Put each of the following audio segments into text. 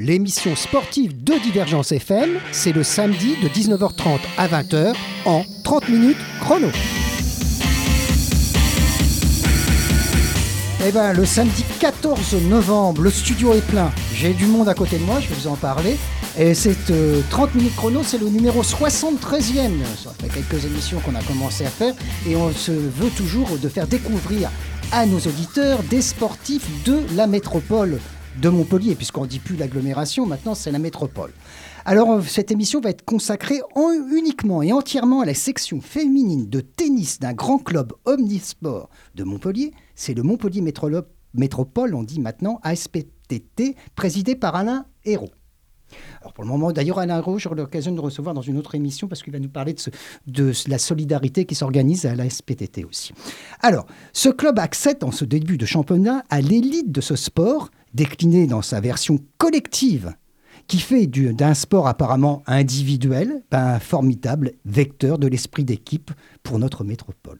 30 minutes chrono, l'émission sportive de Divergence FM, c'est le samedi de 19h30 à 20h en 30 minutes chrono. Eh ben, le samedi 14 novembre, le studio est plein. J'ai du monde à côté de moi, je vais vous en parler. Et cette 30 minutes chrono, c'est le numéro 73e. Ça fait quelques émissions qu'on a commencé à faire et on se veut toujours de faire découvrir à nos auditeurs des sportifs de la métropole de Montpellier, puisqu'on ne dit plus l'agglomération, maintenant c'est la métropole. Alors cette émission va être consacrée uniquement et entièrement à la section féminine de tennis d'un grand club omnisport de Montpellier. C'est le Montpellier Métropole, on dit maintenant ASPTT, présidé par Alain Hérault. Alors pour le moment, d'ailleurs, Alain Hérault, j'aurai l'occasion de le recevoir dans une autre émission parce qu'il va nous parler de, de la solidarité qui s'organise à la SPTT aussi. Alors, ce club accède en ce début de championnat à l'élite de ce sport, décliné dans sa version collective, qui fait d'un sport apparemment individuel un formidable vecteur de l'esprit d'équipe pour notre métropole.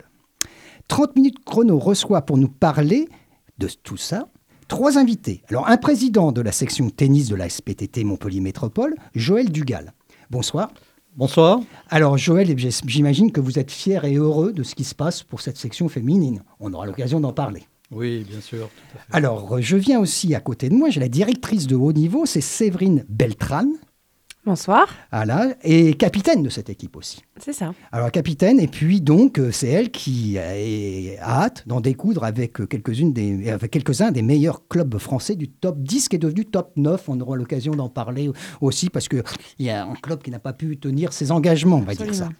30 minutes chrono reçoit pour nous parler de tout ça trois invités. Alors, un président de la section tennis de la SPTT Montpellier Métropole, Joël Dugal. Bonsoir. Bonsoir. Alors, Joël, j'imagine que vous êtes fier et heureux de ce qui se passe pour cette section féminine. On aura l'occasion d'en parler. Oui, bien sûr. Alors, je viens aussi à côté de moi, j'ai la directrice de haut niveau, c'est Séverine Beltran. Bonsoir. Voilà, et capitaine de cette équipe aussi. C'est ça. Alors capitaine, et puis donc euh, c'est elle qui a hâte d'en découdre avec quelques-unes des, avec quelques-uns des meilleurs clubs français du top 10 qui est devenu top 9. On aura l'occasion d'en parler aussi parce qu'il y a un club qui n'a pas pu tenir ses engagements, on va dire ça.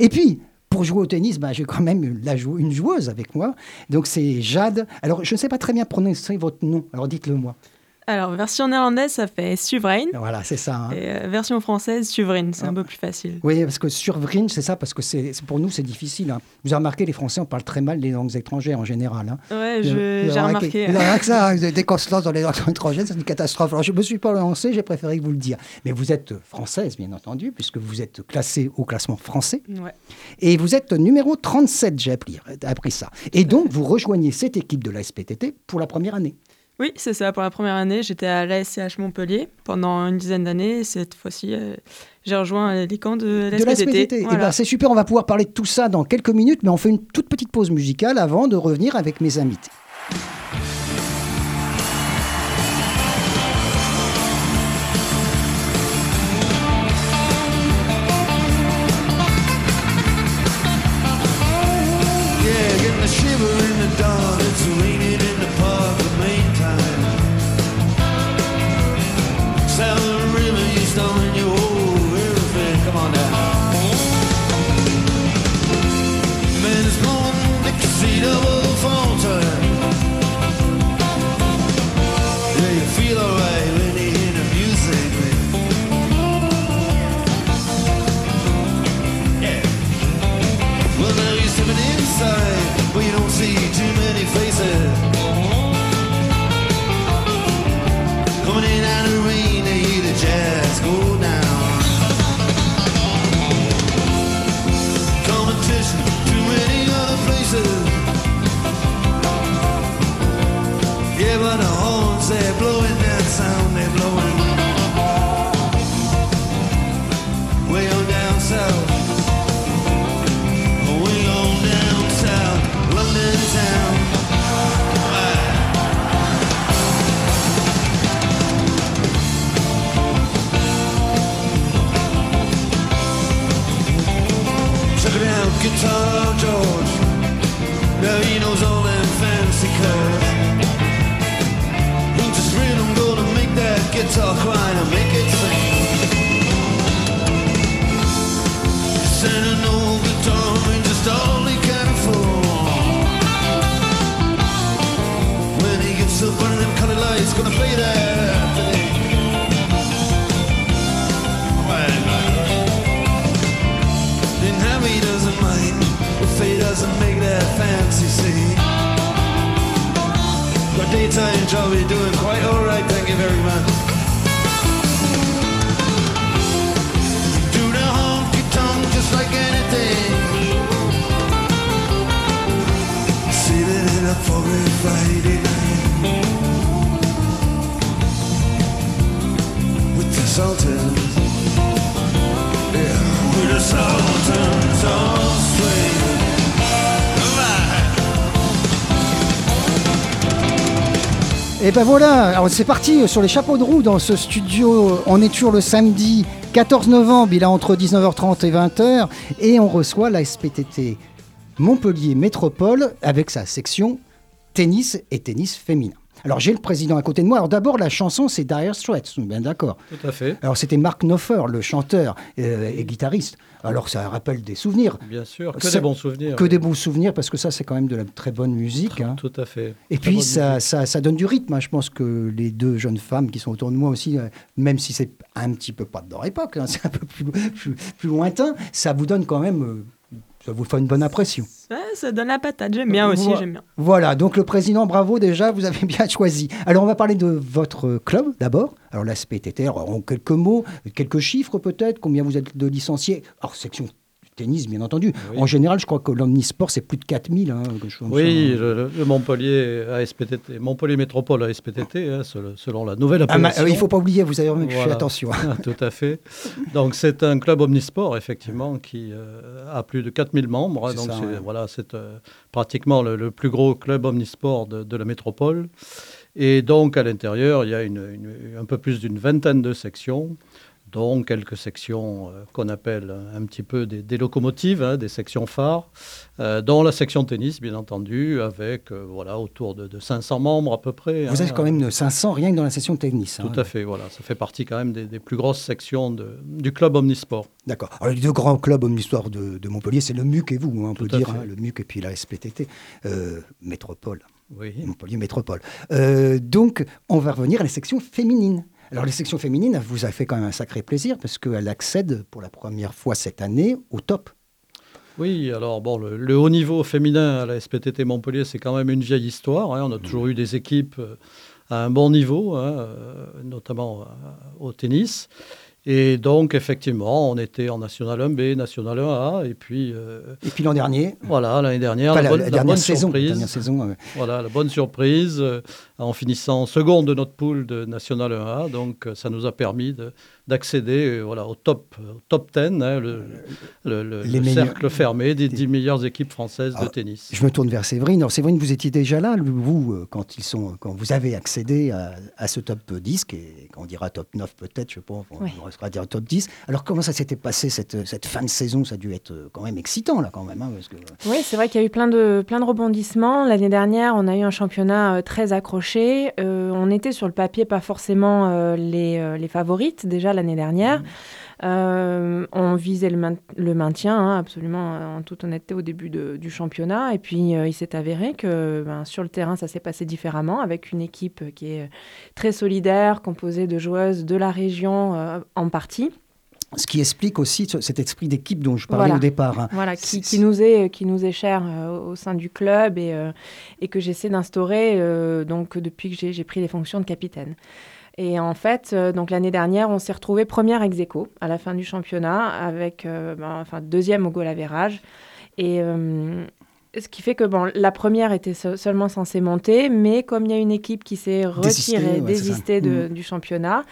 Et puis, pour jouer au tennis, bah, j'ai quand même une joueuse avec moi. Donc c'est Jade. Alors je ne sais pas très bien prononcer votre nom, alors dites-le moi. Alors, version néerlandaise, ça fait Suvrein. Voilà, c'est ça. Hein. Et euh, version française, Suvrin, c'est un ah. peu plus facile. Oui, parce que Suvrin, c'est ça, parce que c'est pour nous, c'est difficile. Hein. Vous avez remarqué, les Français, on parle très mal les langues étrangères en général. Hein. Oui, j'ai remarqué. Avez que ça, dès qu'on se lance dans les langues étrangères, c'est une catastrophe. Alors, je ne me suis pas lancé, j'ai préféré vous le dire. Mais vous êtes française, bien entendu, puisque vous êtes classée au classement français. Ouais. Et vous êtes numéro 37, j'ai appris, appris ça. Et donc, vous rejoignez cette équipe de la SPTT pour la première année. Oui, c'est ça. Pour la première année, j'étais à l'ASCH Montpellier pendant une dizaine d'années. Cette fois-ci, euh, j'ai rejoint les camps de l'ASPTT. Eh ben, c'est super, on va pouvoir parler de tout ça dans quelques minutes, mais on fait une toute petite pause musicale avant de revenir avec mes invités. guitar crying and make it sing. Sending old guitar just all he can afford. When he gets up one them colored lights, gonna play that doesn't mind if doesn't make that fancy scene. Daytime job you're doing quite alright, thank you very much. Et ben voilà, c'est parti sur les chapeaux de roue dans ce studio. On est toujours le samedi 14 novembre, il est entre 19h30 et 20h, et on reçoit la SPTT Montpellier Métropole avec sa section tennis et tennis féminin. Alors j'ai le président à côté de moi. Alors d'abord la chanson c'est Dire Straits, bien d'accord. Tout à fait. Alors c'était Mark Knopfler, le chanteur euh, et guitariste. Alors ça rappelle des souvenirs. Bien sûr, que Ça- des bons souvenirs. Que oui. des bons souvenirs parce que ça c'est quand même de la très bonne musique. hein. Tout à fait. Et Très puis ça, ça, ça donne du rythme. hein. Je pense que les deux jeunes femmes qui sont autour de moi aussi, euh, même si c'est un petit peu pas de leur époque, hein, c'est un peu plus, plus, plus lointain, ça vous donne quand même, euh, ça vous fait une bonne impression. Ça donne la patate. J'aime bien aussi, Voilà. j'aime bien. Voilà, donc le président, bravo déjà, vous avez bien choisi. Alors on va parler de votre club d'abord. Alors la SPTT, alors, en quelques mots, quelques chiffres peut-être, combien vous êtes de licenciés Alors section tennis bien entendu. Oui. En général, je crois que l'omnisport c'est plus de 4000. Hein, Oui, ça. le, le Montpellier ASPTT, Montpellier Métropole ASPTT, hein, selon, la nouvelle Ah, appellation. euh, il ne faut pas oublier, vous avez fait Voilà. attention. Ah, Tout à fait. Donc c'est un club omnisport, effectivement, qui euh, a plus de 4000 membres. hein. C'est Donc ça, c'est ouais. voilà, c'est euh, pratiquement le, le plus gros club omnisport de, de la métropole. Et donc à l'intérieur, il y a une- une- un peu plus d'une vingtaine de sections, dont quelques sections euh, qu'on appelle un petit peu des, des locomotives, hein, des sections phares, euh, dont la section tennis, bien entendu, avec euh, voilà, autour de, de 500 membres à peu près. Vous hein. êtes quand même 500 rien que dans la session tennis. hein. Tout à fait, voilà. Ça fait partie quand même des, des plus grosses sections de- du club omnisport. D'accord. Alors, les deux grands clubs omnisports de, de Montpellier, c'est le MUC et vous, hein, on peut dire. hein, le MUC et puis la SPTT, euh, Métropole, Oui. Montpellier Métropole. Euh, donc, on va revenir à la section féminine. Alors, la section féminine, elle vous a fait quand même un sacré plaisir parce qu'elle accède pour la première fois cette année au top. Oui, alors bon, le, le haut niveau féminin à la SPTT Montpellier, c'est quand même une vieille histoire. hein. On a toujours eu des équipes euh, à un bon niveau, hein, euh, notamment euh, au tennis. Et donc, effectivement, on était en National 1B, National 1A, et puis euh, Et puis l'an dernier, voilà, l'année dernière, enfin, la, la, bonne, la la dernière bonne saison, la surprise. dernière saison, euh, Voilà, la bonne surprise, euh, en finissant seconde de notre pool de National 1A. Donc, euh, ça nous a permis de- d'accéder euh, voilà, au top, au top 10, hein, le, le- le- Les le meilleurs- cercle fermé des 10 meilleures équipes françaises de Ah, tennis. je me tourne vers Séverine. Alors, Séverine, vous étiez déjà là, vous, quand, ils sont, quand vous avez accédé à, à ce top 10, et quand on dira top 9 peut-être, je sais pas, on Oui. Restera à dire top 10. Alors, comment ça s'était passé cette, cette fin de saison? Ça a dû être euh, quand même excitant, là, quand même. hein, parce que, Oui, c'est vrai qu'il y a eu plein de, plein de rebondissements. L'année dernière, on a eu un championnat euh, très accroché. Euh, on était sur le papier pas forcément les, les favorites déjà l'année dernière. Euh, on visait le, main- le maintien, hein, absolument, euh, en toute honnêteté, au début de- du championnat. Et puis, euh, il s'est avéré que ben, sur le terrain, ça s'est passé différemment, avec une équipe euh, qui est très solidaire, composée de joueuses de la région euh, en partie. Ce qui explique aussi ce- cet esprit d'équipe dont je parlais Voilà. au départ. hein. Voilà, qui, qui nous est qui nous est cher euh, au sein du club et, euh, et que j'essaie d'instaurer euh, donc depuis que j'ai j'ai pris les fonctions de capitaine. Et en fait, euh, donc l'année dernière, on s'est retrouvé première ex aequo à la fin du championnat avec euh, ben, enfin deuxième au goal average et euh, ce qui fait que bon, la première était se- seulement censée monter, mais comme il y a une équipe qui s'est Désistée, retirée, ouais, désistée de- Mhm. du championnat,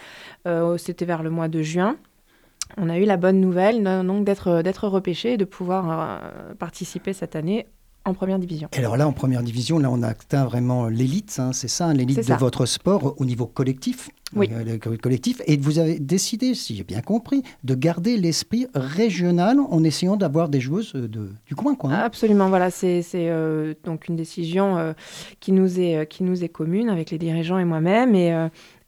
c'était vers le mois de juin. On a eu la bonne nouvelle donc d'être repêché et de pouvoir participer cette année en première division. Et alors là, en première division, là, on a atteint vraiment l'élite, hein, c'est ça, l'élite C'est de votre sport au niveau collectif. Oui. euh, le co- collectif. Et vous avez décidé, si j'ai bien compris, de garder l'esprit régional en essayant d'avoir des joueuses euh, de, du coin, quoi. hein. Absolument, voilà, c'est euh, donc une décision euh, qui, nous est, qui nous est commune avec les dirigeants et moi-même et,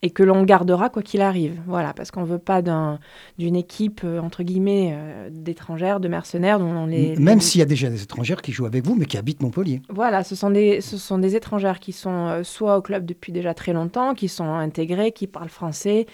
et que l'on gardera quoi qu'il arrive. Voilà, parce qu'on ne veut pas d'un- d'une équipe, euh, entre guillemets, euh, d'étrangères, de mercenaires. Dont on les, Même les- s'il y a déjà des étrangères qui jouent avec vous, mais qui habitent Montpellier. Voilà, ce sont des, ce sont des étrangères qui sont euh, soit au club depuis déjà très longtemps, qui sont intégrées, qui parlent français,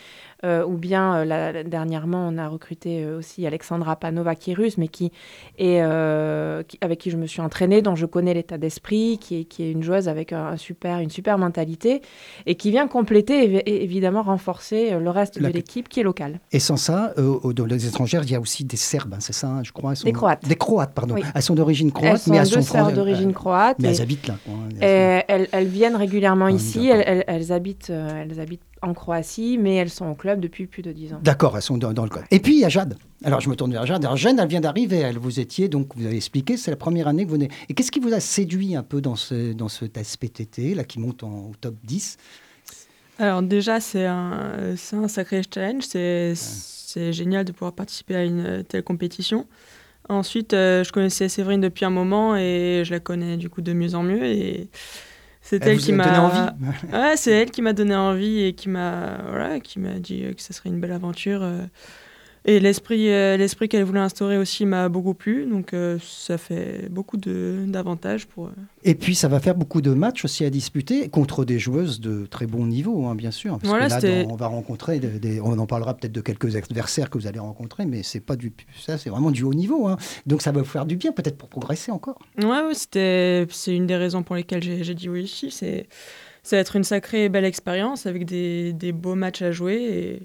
euh, ou bien euh, dernièrement on a recruté euh, aussi Alexandra Panova qui est russe, mais qui est, euh, qui- avec qui je me suis entraînée, dont je connais l'état d'esprit, qui est, qui est une joueuse avec un, un super, une super mentalité, et qui vient compléter et, évidemment renforcer le reste La- de l'équipe qui est locale. Et sans ça, dans les étrangères, il y a aussi des Serbes, hein, c'est ça, je crois. elles sont- Des Croates. Des Croates, pardon. Oui. Elles sont d'origine croate, elles sont mais elles deux sont d'origine croate. Mais elles habitent là. quoi, hein. Et elles, elles viennent régulièrement Ah, ici, elles, elles- elles habitent, elles habitent en Croatie, mais elles sont au club depuis plus de 10 ans. D'accord, elles sont dans, dans le club. Et puis il y a Jade. Alors je me tourne vers Jade. Alors Jade, elle vient d'arriver. Elle, vous étiez, donc vous avez expliqué, c'est la première année que vous venez. Et qu'est-ce qui vous a séduit un peu dans, ce, dans cet SPTT, là, qui monte en, au top 10 Alors déjà, c'est un, c'est un sacré challenge. C'est, c'est génial de pouvoir participer à une euh, telle compétition. Ensuite, euh, je connaissais Séverine depuis un moment et je la connais du coup de mieux en mieux. Et c'est Elle qui m'a donné envie Ouais, c'est elle qui m'a donné envie et qui m'a voilà, qui m'a dit euh, que ce serait une belle aventure. Et l'esprit euh, l'esprit qu'elle voulait instaurer aussi m'a beaucoup plu. Donc euh, ça fait beaucoup de, d'avantages pour. euh, Et puis ça va faire beaucoup de matchs aussi à disputer contre des joueuses de très bon niveau, hein, bien sûr. Parce Voilà, que là, dans- on va rencontrer, des, des- on en parlera peut-être de quelques adversaires que vous allez rencontrer, mais c'est pas du, ça, c'est vraiment du haut niveau. hein. Donc ça va vous faire du bien, peut-être pour progresser encore. Ouais, ouais, c'était, c'est une des raisons pour lesquelles j'ai, j'ai dit oui ici. C'est, ça va être une sacrée belle expérience avec des, des beaux matchs à jouer. Et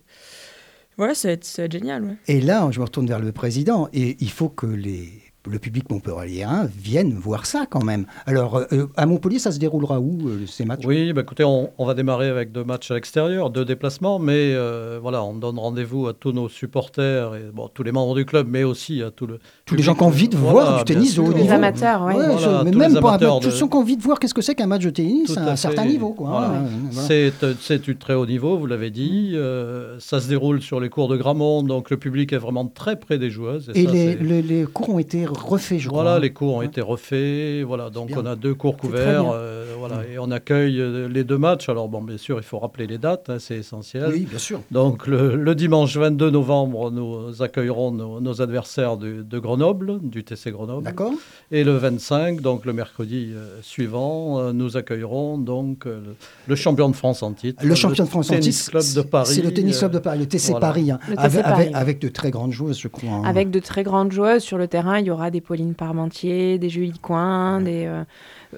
voilà, ça va être, génial. Ouais. Et là, je me retourne vers le président, et il faut que les, le public montpelliérain vienne voir ça quand même. Alors, euh, à Montpellier, ça se déroulera où, euh, ces matchs? Oui, bah, écoutez, on, on va démarrer avec deux matchs à l'extérieur, deux déplacements, mais euh, voilà, on donne rendez-vous à tous nos supporters, et, bon, tous les membres du club, mais aussi à tout le Tous les gens qui ont envie de Voilà, voir du tennis de haut Les niveau. amateurs, ouais. Ouais, Voilà, je- mais même pas amateurs tous de- ceux qui ont envie de voir qu'est-ce que c'est qu'un match de tennis Tout à à un certain niveau. Voilà. hein, voilà. C'est euh, c'est du très haut niveau, vous l'avez dit. euh, ça se déroule sur les cours de Gramont, donc le public est vraiment très près des joueuses. Et ça, les, c'est- les- les cours ont été refaits, je Voilà, crois. les cours ont Ouais. été refaits. Voilà, donc on a deux cours couverts. euh, voilà, et on accueille euh, les deux matchs. Alors bon, bien sûr, il faut rappeler les dates, hein, c'est essentiel. Oui, bien sûr. Donc le, le dimanche 22 novembre, nous accueillerons nos, nos adversaires du- de Grenoble, du TC Grenoble. D'accord Et le 25, donc le mercredi euh, suivant, nous accueillerons donc le, le champion de France en titre. Le champion de France en tennis titre, club de Paris. C'est le tennis club de Paris, le TC voilà. Paris, hein, Le TC avec, Paris, avec- de très grandes joueuses, je crois. hein. Avec de très grandes joueuses sur le terrain, il y aura des Pauline Parmentier, des Julie Coin, des euh,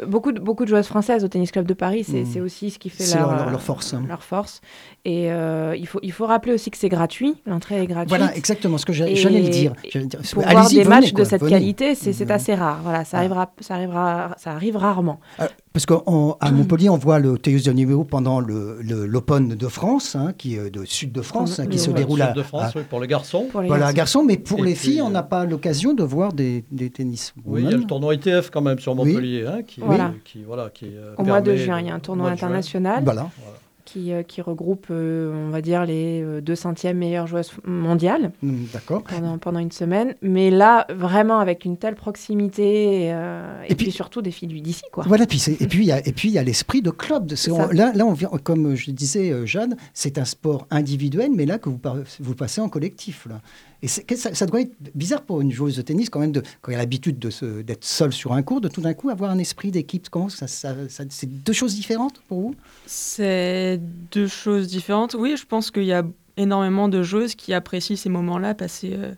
beaucoup de beaucoup de joueuses françaises au tennis club de Paris. C'est Mm. c'est aussi ce qui fait C'est leur, leur- leur- euh, leur force, hein. leur force. Et euh, il faut il faut rappeler aussi que c'est gratuit. L'entrée est gratuite. Voilà, exactement ce que j'allais le dire. Pour voir des venez, matchs quoi, de cette venez. qualité, c'est c'est Mhm. assez rare. Voilà, ça Ah. arrivera, ça arrivera, ça arrive rarement. Euh, Parce qu'à Montpellier, on voit le tennis de niveau pendant le- le- l'Open de France, hein, qui est de sud de France, hein, qui Le- se ouais, déroule à, de France, à- oui, pour les garçons. Pour les voilà, garçons. garçons, mais pour Et les puis, filles, on euh, n'a pas l'occasion de voir des, des tennis. Oui, il y a le tournoi ITF quand même sur Oui. Montpellier, hein, qui, Voilà. qui, voilà, qui euh, Au mois de juin, il y a un tournoi international Voilà. qui, euh, qui regroupe, euh, on va dire, les euh, 200e meilleures joueuses mondiales. Mm, D'accord. pendant, pendant une semaine. Mais là, vraiment, avec une telle proximité, euh, et, Et puis, puis- surtout des filles d'ici, quoi. Voilà, puis c'est- et puis il y a, l'esprit de club. On- là, là, on vient, comme je disais, Jeanne, c'est un sport individuel, mais là que vous, vous passez en collectif. Là. Et ça, doit être bizarre pour une joueuse de tennis quand même, de, quand y a l'habitude d'être seule sur un cours, de tout d'un coup avoir un esprit d'équipe. Comment ça, c'est deux choses différentes pour vous? C'est deux choses différentes. Oui, je pense qu'il y a énormément de joueuses qui apprécient ces moments-là, euh,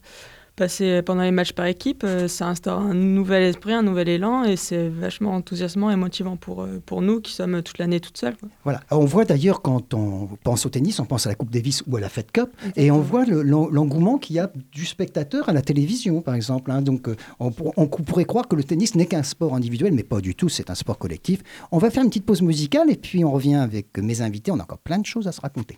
passer pendant les matchs par équipe. euh, ça instaure un nouvel esprit, un nouvel élan, et c'est vachement enthousiasmant et motivant pour, euh, pour nous qui sommes toute l'année toutes seules. quoi. Voilà. On voit d'ailleurs quand on pense au tennis, on pense à la Coupe Davis ou à la Fed Cup, et on voit le- l'en- l'engouement qu'il y a du spectateur à la télévision, par exemple. hein. Donc, euh, on pourrait croire que le tennis n'est qu'un sport individuel, mais pas du tout. C'est un sport collectif. On va faire une petite pause musicale et puis on revient avec mes invités. On a encore plein de choses à se raconter.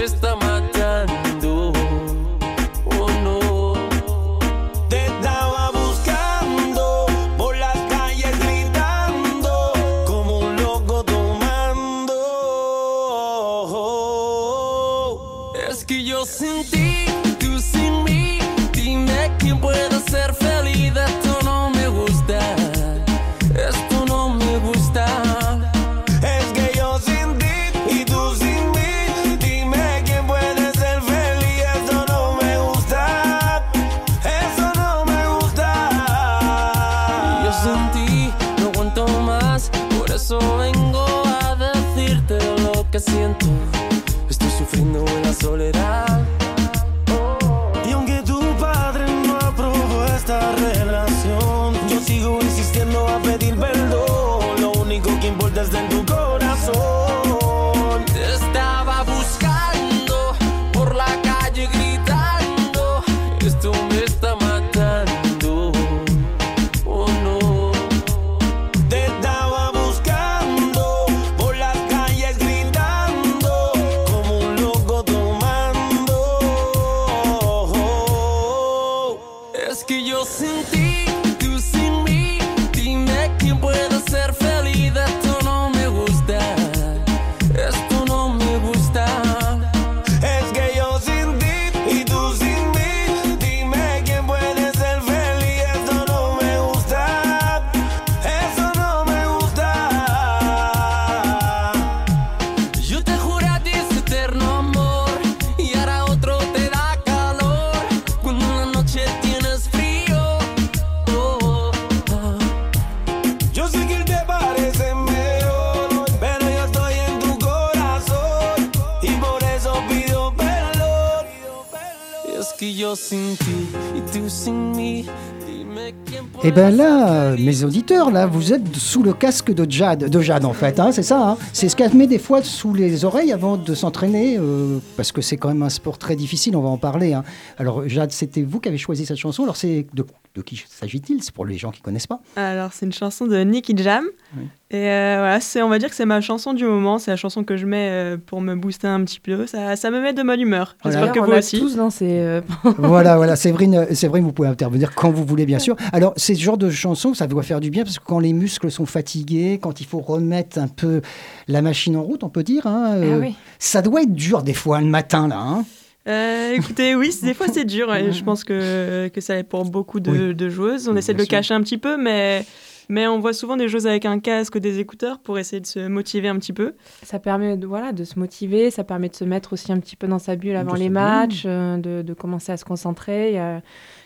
Eh ben ser là, mes auditeurs, là, vous êtes sous le casque de Jade, de Jade en fait, hein, c'est ça. hein. c'est ce qu'elle met des fois sous les oreilles avant de s'entraîner, euh, parce que c'est quand même un sport très difficile, on va en parler. hein. Alors Jade, c'était vous qui avez choisi cette chanson. Alors c'est de, de qui s'agit-il? C'est pour les gens qui connaissent pas. Alors, c'est une chanson de Nicky Jam. Oui. Et euh, voilà, c'est, on va dire que c'est ma chanson du moment. C'est la chanson que je mets euh, pour me booster un petit peu. Ça, ça me met de bonne humeur. Voilà. J'espère que on vous a aussi. tous dansé. euh, voilà, voilà, Séverine, Séverine, vous pouvez intervenir quand vous voulez, bien sûr. Alors, c'est ce genre de chanson, ça doit faire du bien, parce que quand les muscles sont fatigués, quand il faut remettre un peu la machine en route, on peut dire, hein, euh, Ah oui. ça doit être dur des fois le matin, là. hein. Euh, écoutez, oui, c'est- des fois c'est dur. je pense que, que ça l'est pour beaucoup de, Oui. de joueuses. On Oui, essaie de le sûr. cacher un petit peu, mais, mais on voit souvent des joueuses avec un casque, des écouteurs pour essayer de se motiver un petit peu. Ça permet de, voilà, de se motiver, ça permet de se mettre aussi un petit peu dans sa bulle avant les matchs, euh, de, de commencer à se concentrer. Il y a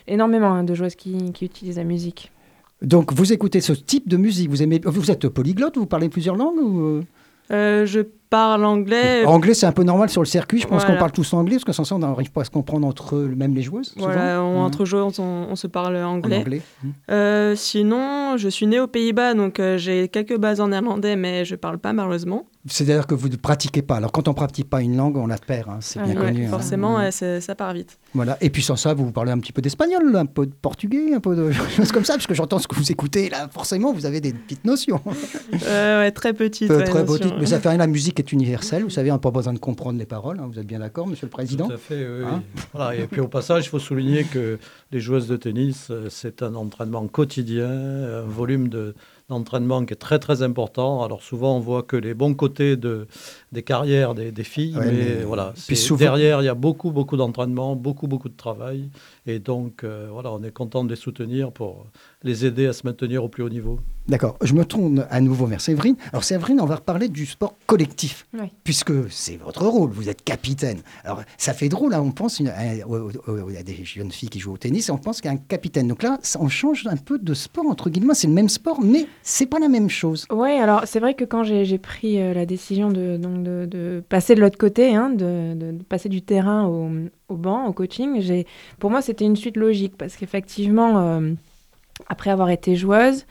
énormément hein, de joueuses qui, qui utilisent la musique. Donc, vous écoutez ce type de musique, vous aimez, vous êtes polyglotte, vous parlez plusieurs langues ou... euh? Euh, je parle anglais. Anglais, c'est un peu normal sur le circuit. Je pense Voilà. qu'on parle tous anglais, parce que sans ça, on n'arrive pas à se comprendre entre eux, même les joueuses. Voilà, on- Mhm. entre joueurs, on, on se parle anglais. anglais. Mhm. Euh, sinon, je suis née aux Pays-Bas, donc euh, j'ai quelques bases en néerlandais, mais je parle pas malheureusement. C'est-à-dire que vous ne pratiquez pas. Alors, quand on ne pratique pas une langue, on la perd. hein, C'est Ah bien connu. hein. forcément, ouais, c'est- ça part vite. Voilà. Et puis sans ça, vous parlez un petit peu d'espagnol, un peu de portugais, un peu de choses comme ça, parce que j'entends ce que vous écoutez là. Forcément, vous avez des petites notions. Euh, ouais, très petite. Peu- ouais, très petites, mais ça fait rien. La musique est universelle. Vous savez, on n'a pas besoin de comprendre les paroles. hein. Vous êtes bien d'accord, Monsieur le Président Tout à fait, oui. Hein Voilà, et puis au passage, il faut souligner que les joueuses de tennis, euh, c'est un entraînement quotidien, un volume de- d'entraînement qui est très très important. Alors souvent, on voit que les bons côtés de, des carrières des, des filles, Ouais, mais, mais- voilà, souvent- derrière, il y a beaucoup beaucoup d'entraînement, beaucoup beaucoup de travail, et donc euh, voilà, on est content de les soutenir pour les aider à se maintenir au plus haut niveau. D'accord. Je me tourne à nouveau vers Séverine. Alors, Séverine, on va reparler du sport collectif, Oui. puisque c'est votre rôle. Vous êtes capitaine. Alors, ça fait drôle. Là, on pense à, il y a des jeunes filles qui jouent au tennis et on pense qu'il y a un capitaine. Donc là, ça- on change un peu de sport entre guillemets. C'est le même sport, mais c'est pas la même chose. Oui, alors c'est vrai que quand j'ai pris euh, la décision de, passer de l'autre côté, hein, de, passer du terrain au, banc, au coaching, pour moi c'était une suite logique parce qu'effectivement, euh, après avoir été joueuse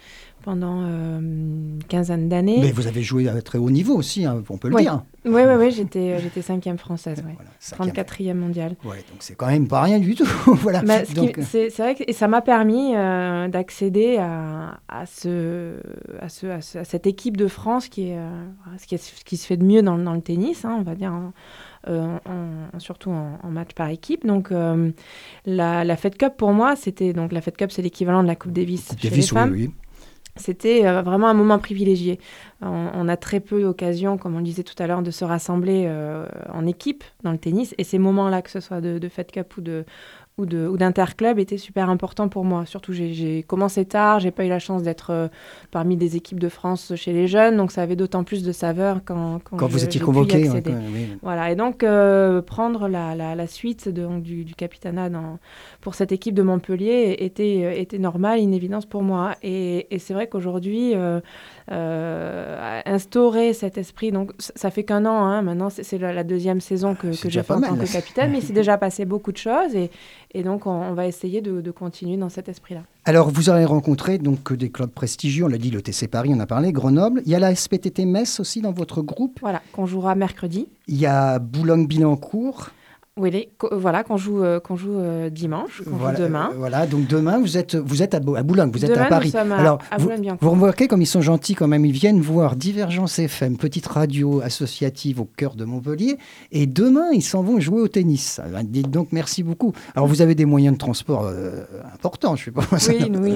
pendant euh, une quinzaine d'années, Mais vous avez joué à très haut niveau aussi, hein, on peut le Oui. dire. oui, oui, oui, j'étais euh, j'étais cinquième française, ouais. Voilà, cinquième. 34e mondiale. Ouais, donc c'est quand même pas rien du tout. voilà. Bah, Donc, euh, c'est vrai que et ça m'a permis euh, d'accéder à, à, ce, à, ce, à, ce- à cette équipe de France qui est, euh, ce, qui est- ce qui se fait de mieux dans, dans le tennis, hein, on va dire, euh, en- surtout en, en match par équipe. Donc euh, la, la Fed Cup pour moi, c'était donc la Fed Cup, c'est l'équivalent de la Coupe Davis Coupe chez Davis, les femmes. oui, oui. C'était euh, vraiment un moment privilégié. On, a très peu d'occasions, comme on le disait tout à l'heure, de se rassembler euh, en équipe dans le tennis. Et ces moments-là, que ce soit de, de Cup ou de, ou d'interclub était super important pour moi. Surtout, j'ai- commencé tard, j'ai pas eu la chance d'être euh, parmi des équipes de France chez les jeunes, donc ça avait d'autant plus de saveur quand, quand, Quand vous étiez convoqué. ouais, oui. Voilà, et donc euh, prendre la, la, la suite de- donc, du, du capitanat dans, pour cette équipe de Montpellier était, euh, était normal, une évidence pour moi. Et, et c'est vrai qu'aujourd'hui, euh, instaurer cet esprit, donc ça fait qu'un an, hein, maintenant c'est c'est la, la deuxième saison que, C'est que déjà j'ai fait en tant que capitaine, mais il s'est déjà passé beaucoup de choses et, et donc on, on va essayer de, de continuer dans cet esprit-là. Alors, vous avez rencontré donc des clubs prestigieux, on l'a dit, le TC Paris, on a parlé, Grenoble. Il y a la SPTT Metz aussi dans votre groupe. Voilà, qu'on jouera mercredi. Il y a Boulogne-Billancourt. Oui, les- co- voilà, qu'on joue, euh, qu'on joue euh, dimanche, qu'on Voilà, joue demain. euh, voilà, donc demain, vous êtes, vous êtes à, Bou- à Boulogne, vous êtes Demain, à Paris. nous sommes à- Alors, à vous, vous remarquez comme ils sont gentils quand même, ils viennent voir Divergence FM, petite radio associative au cœur de Montpellier, et demain, ils s'en vont jouer au tennis. Ah ben, dites donc merci beaucoup. Alors, vous avez des moyens de transport euh, importants, je sais pas. Oui, oui, oui,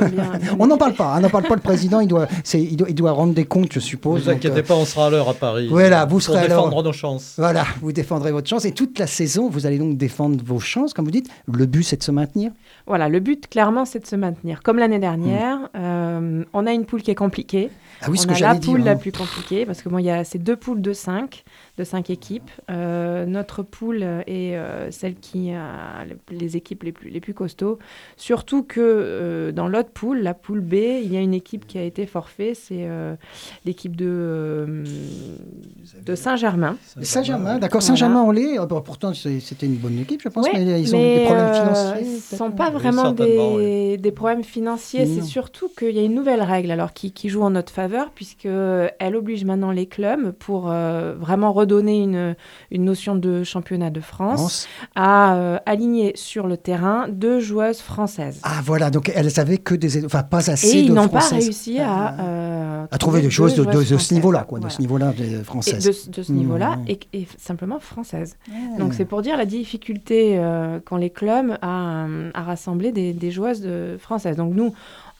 oui, bien- On n'en parle pas, hein, on n'en parle pas, le président, il doit, il doit, il doit rendre des comptes, je Ne suppose. vous donc, inquiétez euh, pas, on sera à l'heure à Paris. Voilà, vous pour serez à l'heure. défendre nos chances. Voilà, vous défendrez votre chance et toute la saison, vous allez donc défendre vos chances, comme vous dites. Le but, c'est de se maintenir. Voilà, le but, clairement, c'est de se maintenir. Comme l'année dernière, Hmm. euh, on a une poule qui est compliquée. Ah oui, ce on que a la dire. poule la hein. plus compliquée parce que bon, il y a ces deux poules de 5 de cinq équipes. Euh, notre poule est euh, celle qui a les- équipes les plus, les plus costauds. Surtout que euh, dans l'autre poule, la poule B, il y a une équipe qui a été forfait, c'est euh, l'équipe de, euh, de Saint-Germain. Saint-Germain, d'accord. Voilà. Saint-Germain-en-Laye, ah, bah, pourtant c'était une bonne équipe, je pense, Ouais, mais ils ont eu des problèmes financiers. Ce ne sont pas Oui, vraiment des, des problèmes financiers, c'est surtout qu'il y a une nouvelle règle alors, qui, qui joue en notre faveur, puisqu'elle oblige maintenant les clubs, pour euh, vraiment redonner une, une notion de championnat de France, France. à euh, aligner sur le terrain deux joueuses françaises. Ah voilà, donc elles avaient que des, enfin pas Et assez ils de n'ont pas réussi à, euh, à trouver des choses de, de- joueuses de ce niveau-là, quoi, de ce niveau-là de Et françaises. de, ce- de ce Mmh, niveau-là, mmh. et, et simplement françaises. Ah. Donc c'est pour dire la difficulté euh, qu'ont les clubs à, euh, à rassembler des, des joueuses françaises. Donc nous,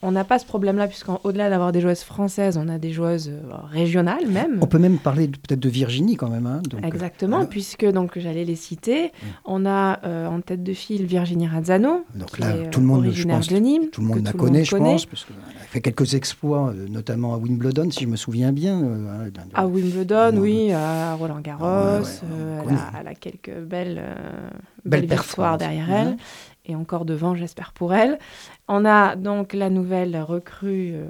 on n'a pas ce problème-là, puisqu'au-delà d'avoir des joueuses françaises, on a des joueuses euh, régionales même. On peut même parler peut-être de Virginie quand même. hein, donc, Exactement, puisque donc j'allais les citer. On a euh, en tête de file Virginie Razzano, Donc qui là, est tout le monde, je pense, de Nîmes. Tout le monde la connaît, je pense, parce qu'elle a fait quelques exploits, euh, notamment à Wimbledon, si je me souviens bien. euh, d'un- À Wimbledon, oui, à Roland Garros, Ah ouais, ouais, euh, on elle, a, elle a quelques belles, euh, Belle belles victoires derrière elle, et encore devant, j'espère pour elle. On a donc la nouvelle recrue euh,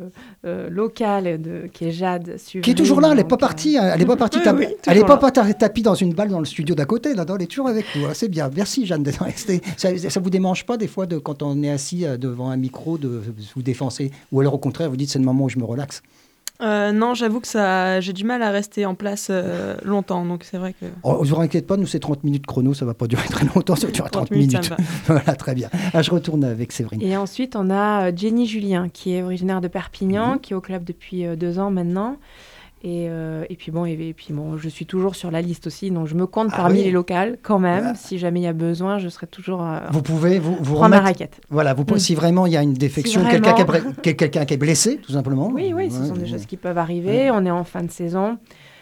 euh, locale de, qui est Jade Suvrine. Qui est toujours là, elle n'est pas donc, euh, partie. hein, Elle n'est pas partie. Oui, tap- oui, elle n'est pas là. pas ta- tapie dans une balle dans le studio d'à côté. Là, non, elle est toujours avec nous. hein, C'est bien. Merci Jeanne d'être restée. Ça, ça vous démange pas des fois de quand on est assis euh, devant un micro de vous défoncer? Ou alors au contraire vous dites c'est le moment où je me relaxe. Euh, non, j'avoue que ça, j'ai du mal à rester en place euh, longtemps, donc c'est vrai que. Oh, vous inquiétez pas, nous c'est 30 minutes chrono, ça va pas durer très longtemps, ça va durer 30, 30 minutes, voilà, très bien. Ah, je retourne avec Séverine. Et ensuite, on a euh, Jenny Julien, qui est originaire de Perpignan, Mhm. qui est au club depuis euh, deux ans maintenant. Et, euh, et puis bon, et, et puis bon, je suis toujours sur la liste aussi, donc je me compte Ah parmi oui. les locales quand même. Si jamais il y a besoin, je serai toujours euh, Vous pouvez vous, vous prendre ma raquette. Voilà, vous, pouvez- Mm. si vraiment il y a une défection, Si quelqu'un qui, est vraiment. bre- quel- quelqu'un qui est blessé, tout simplement. Oui, oui, ce sont des ouais. choses qui peuvent arriver. On est en fin de saison.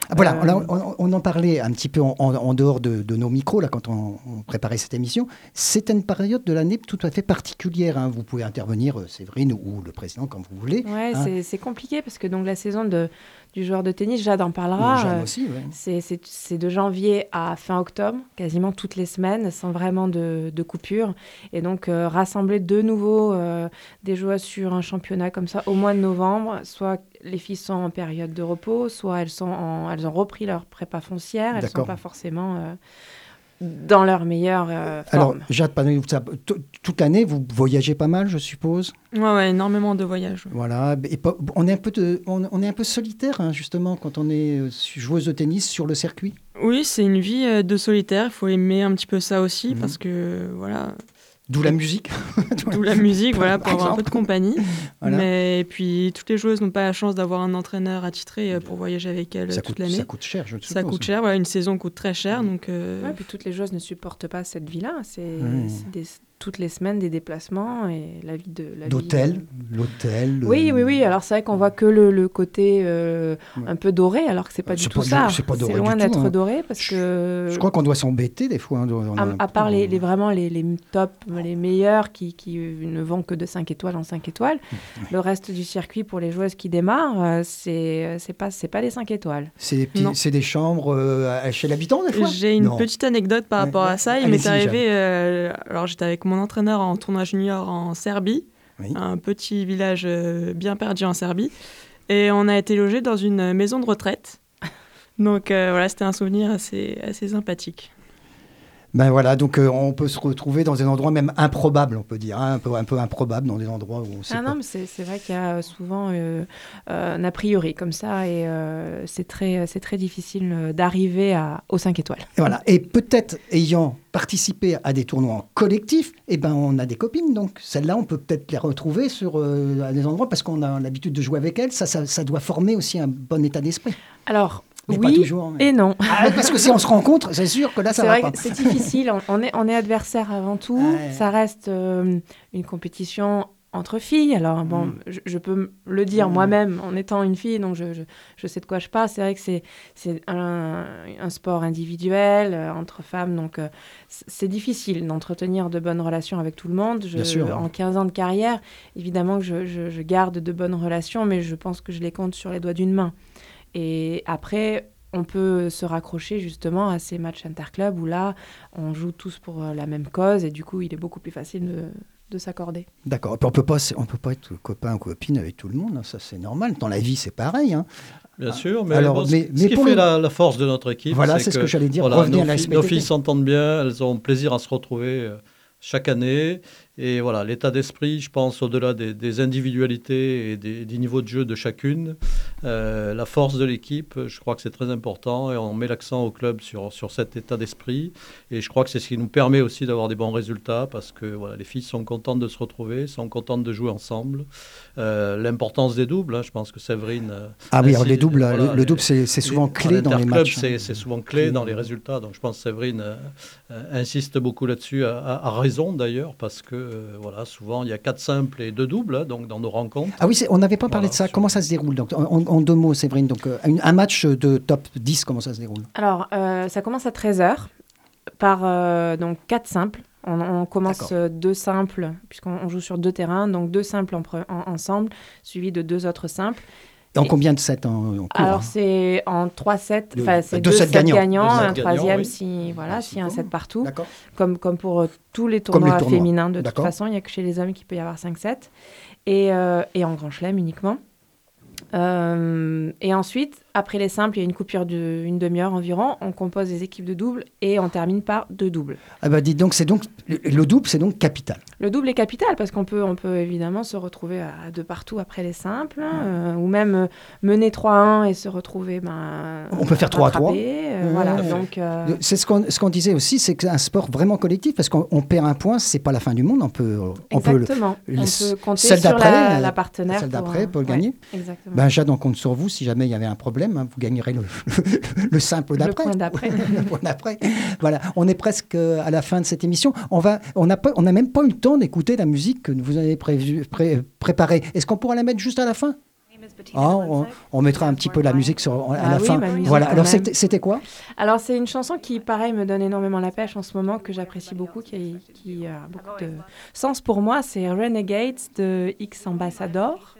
Ah, voilà, Euh, on, on en parlait un petit peu en, en- en dehors de, de nos micros, là, quand on, on préparait cette émission. C'est une période de l'année tout à fait particulière. hein. Vous pouvez intervenir, euh, Séverine, ou le président, quand vous voulez. Ouais, hein. c'est- c'est compliqué parce que donc la saison de, du joueur de tennis, Jade en parlera. Jeanne euh, aussi, ouais. C'est- de janvier à fin octobre, quasiment toutes les semaines, sans vraiment de, de coupure. Et donc, euh, rassembler de nouveau euh, des joueurs sur un championnat comme ça au mois de novembre, soit les filles sont en période de repos, soit elles, sont en- elles ont repris leur prépa foncière, elles ne sont pas forcément dans leur meilleure euh, Alors, forme. Jade, toute l'année, vous voyagez pas mal, je suppose? Ouais, ouais, énormément de voyages. Voilà. Et on, est un peu de- on, on est un peu solitaire, hein, justement, quand on est euh, joueuse de tennis sur le circuit? Oui, c'est une vie euh, de solitaire. Il faut aimer un petit peu ça aussi, Mhm. parce que voilà, D'où la musique. d'où la musique, voilà, pour avoir un peu de compagnie. Voilà. Mais et puis toutes les joueuses n'ont pas la chance d'avoir un entraîneur attitré euh, pour voyager avec elles ça, toute l'année. ça coûte cher, je Ça suppose. coûte cher, voilà, une saison coûte très cher, donc euh, Ouais, puis toutes les joueuses ne supportent pas cette vie-là. C'est des, toutes les semaines des déplacements et la vie de la D'hôtel, euh, l'hôtel. Oui, euh, oui, oui. Alors c'est vrai qu'on voit que le, le côté euh, Ouais. un peu doré, alors que c'est pas Euh, du tout pas ça. c'est pas doré loin d'être hein. doré parce que. Je crois qu'on doit s'embêter des fois. hein, dans- À, dans- à part les, les- vraiment les, les top, les meilleurs qui, qui ne vont que de 5 étoiles en 5 étoiles, le reste du circuit pour les joueuses qui démarrent, euh, c'est c'est pas, c'est pas les 5 étoiles. C'est des, petits- c'est des chambres euh, à- chez l'habitant des fois? J'ai une Non. petite anecdote par Ouais, rapport à ça. Il m'est arrivé, euh, alors j'étais avec mon entraîneur en tournoi junior en Serbie, Oui. un petit village euh, bien perdu en Serbie, et on a été logé dans une maison de retraite. Donc euh, voilà, c'était un souvenir assez, assez sympathique. Ben voilà, donc euh, on peut se retrouver dans des endroits même improbables, on peut dire, hein, un, peu, un peu improbables, dans des endroits où on sait Ah pas. non, mais c'est vrai qu'il y a souvent euh, euh, un a priori comme ça et euh, c'est très, difficile euh, d'arriver aux 5 étoiles. Et voilà. Et peut-être ayant participé à des tournois en collectif, eh ben on a des copines, donc celles-là, on peut peut-être les retrouver sur euh, à des endroits parce qu'on a l'habitude de jouer avec elles. Ça, ça, ça doit former aussi un bon état d'esprit. Alors, Mais pas oui toujours, mais- et non. Ah, parce que si on se rencontre, c'est sûr que là, ça va vrai pas. c'est difficile. On, est, on est adversaire avant tout. Ouais. Ça reste euh, une compétition entre filles. Alors, bon, Mm. je, je peux le dire Mm. moi-même en étant une fille, donc je, je, je sais de quoi je parle. C'est vrai que c'est, un, un sport individuel euh, entre femmes, donc euh, c'est difficile d'entretenir de bonnes relations avec tout le monde. Je- Bien sûr. En 15 ans de carrière, évidemment que je garde de bonnes relations, mais je pense que je les compte sur les doigts d'une main. Et après, on peut se raccrocher justement à ces matchs interclubs où là, on joue tous pour euh, la même cause et du coup, il est beaucoup plus facile de, de s'accorder. D'accord. On peut pas, on peut pas être copain ou copine avec tout le monde. hein. Ça, c'est normal. Dans la vie, c'est pareil. hein. Bien sûr, mais, Alors, bon, mais- ce qui pour fait le- la, la force de notre équipe, Voilà, c'est ce que j'allais dire, voilà, nos, à la filles- nos filles s'entendent bien, elles ont plaisir à se retrouver euh, chaque année. Et voilà, l'état d'esprit, je pense, au-delà des, des individualités et des, des niveaux de jeu de chacune, euh, la force de l'équipe, je crois que c'est très important. Et on met l'accent au club sur, sur cet état d'esprit. Et je crois que c'est ce qui nous permet aussi d'avoir des bons résultats parce que voilà, les filles sont contentes de se retrouver, sont contentes de jouer ensemble. Euh, L'importance des doubles, hein, je pense que Séverine. Ah oui, alors les doubles, voilà, le, double, c'est souvent clé dans les matchs. hein. C'est souvent clé dans les résultats. Donc je pense que Séverine euh, euh, insiste beaucoup là-dessus, à, à- à raison d'ailleurs, parce que euh, voilà, souvent il y a quatre simples et deux doubles hein, donc, dans nos rencontres. Ah oui, on n'avait pas parlé Voilà, de ça. sur- Comment ça se déroule donc, en, en deux mots, Séverine. Donc, euh, un, un match de top 10, comment ça se déroule Alors, euh, ça commence à 13h par euh, donc quatre simples. On, on commence euh, deux simples, puisqu'on on joue sur deux terrains, donc deux simples en pre- en- ensemble, suivis de deux autres simples. En combien de sets en, en cours Alors, hein c'est en 3 sets, enfin, c'est deux deux, sets sets gagnants. gagnants, Deux un troisième oui. si, voilà, Ah, s'il y a un set partout. D'accord. comme, comme pour euh, tous les tournois, les tournois. féminins. De toute façon, il n'y a que chez les hommes qu'il peut y avoir 5 sets. Et, euh, et en grand chelem uniquement. Euh, et ensuite, après les simples, il y a une coupure d'une demi-heure environ. On compose des équipes de double et on termine par deux doubles. Ah bah dites donc, c'est donc le, le double, c'est donc capital. Le double est capital parce qu'on peut, on peut évidemment se retrouver à deux partout après les simples, euh, ou même euh, mener 3-1 et se retrouver. Ben, On peut faire 3 à 3. rattrapé, euh, Ouais, voilà, ouais. donc. euh, C'est ce qu'on ce qu'on disait aussi, c'est que c'est un sport vraiment collectif parce qu'on on perd un point, c'est pas la fin du monde. On peut, on peut le- Exactement. le- on peut compter celle sur la, euh, la partenaire. celle pour, d'après euh, pour le ouais, gagner. exactement. Ben, Jade, on compte sur vous. Si jamais il y avait un problème, hein, vous gagnerez le, le simple Le d'après. Le point d'après. Voilà, on est presque euh, à la fin de cette émission. On va, on n'a on même pas eu le temps d'écouter la musique que vous avez prévu, pré- préparée. Est-ce qu'on pourra la mettre juste à la fin? Ah, on, on mettra un petit peu la musique sur, à Ah la oui, fin. musique, Voilà. Alors c'était quoi? Alors, c'est une chanson qui, pareil, me donne énormément la pêche en ce moment, que j'apprécie beaucoup, qui, qui a beaucoup de sens pour moi. C'est Renegades de X Ambassador.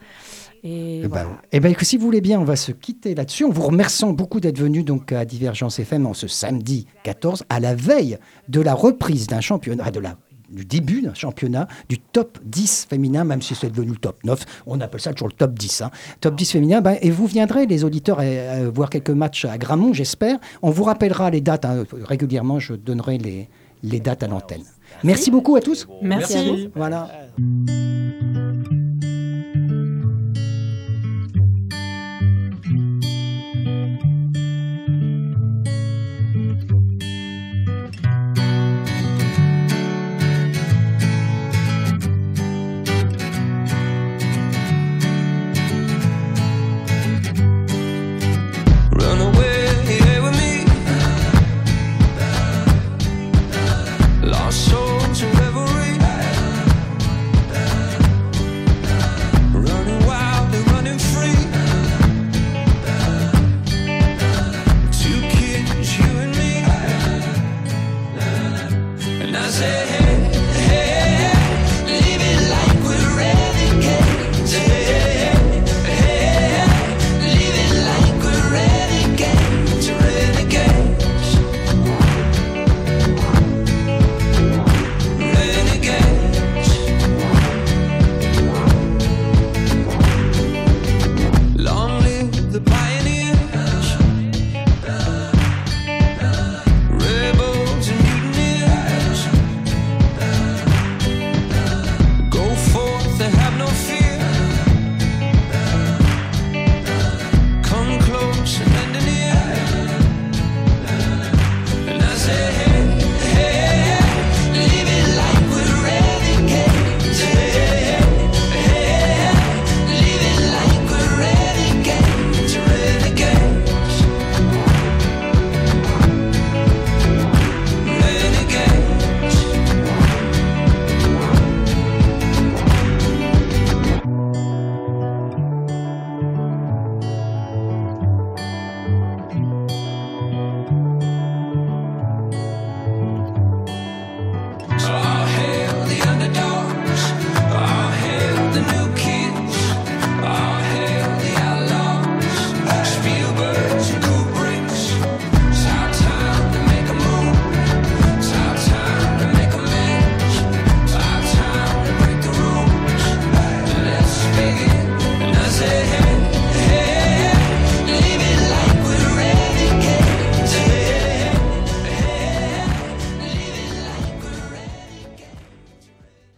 Et Eh ben, voilà. eh ben, écoute, si vous voulez bien, on va se quitter là-dessus. En vous remerciant beaucoup d'être venu donc à Divergence FM en ce samedi 14, à la veille de la reprise d'un championnat, de la du début d'un championnat du top 10 féminin, même si c'est devenu le top 9, on appelle ça toujours le top 10. hein. Top 10 féminin, ben, et vous viendrez, les auditeurs, à- à voir quelques matchs à Gramont, j'espère. On vous rappellera les dates, hein. régulièrement, je donnerai les, les dates à l'antenne. Merci beaucoup à tous. Merci. Voilà.